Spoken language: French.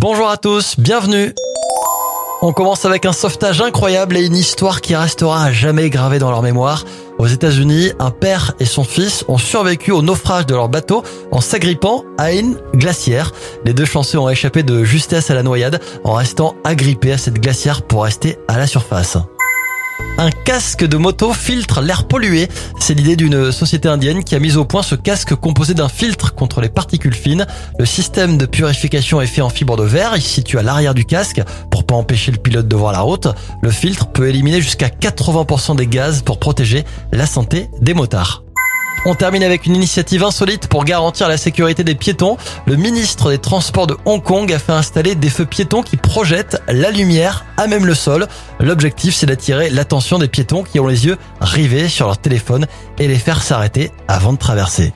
Bonjour à tous, bienvenue. On commence avec un sauvetage incroyable et une histoire qui restera à jamais gravée dans leur mémoire. Aux États-Unis, un père et son fils ont survécu au naufrage de leur bateau en s'agrippant à une glacière. Les deux chanceux ont échappé de justesse à la noyade en restant agrippés à cette glacière pour rester à la surface. Un casque de moto filtre l'air pollué. C'est l'idée d'une société indienne qui a mis au point ce casque composé d'un filtre contre les particules fines. Le système de purification est fait en fibre de verre. Il se situe à l'arrière du casque pour pas empêcher le pilote de voir la route. Le filtre peut éliminer jusqu'à 80% des gaz pour protéger la santé des motards. On termine avec une initiative insolite pour garantir la sécurité des piétons. Le ministre des Transports de Hong Kong a fait installer des feux piétons qui projettent la lumière à même le sol. L'objectif, c'est d'attirer l'attention des piétons qui ont les yeux rivés sur leur téléphone et les faire s'arrêter avant de traverser.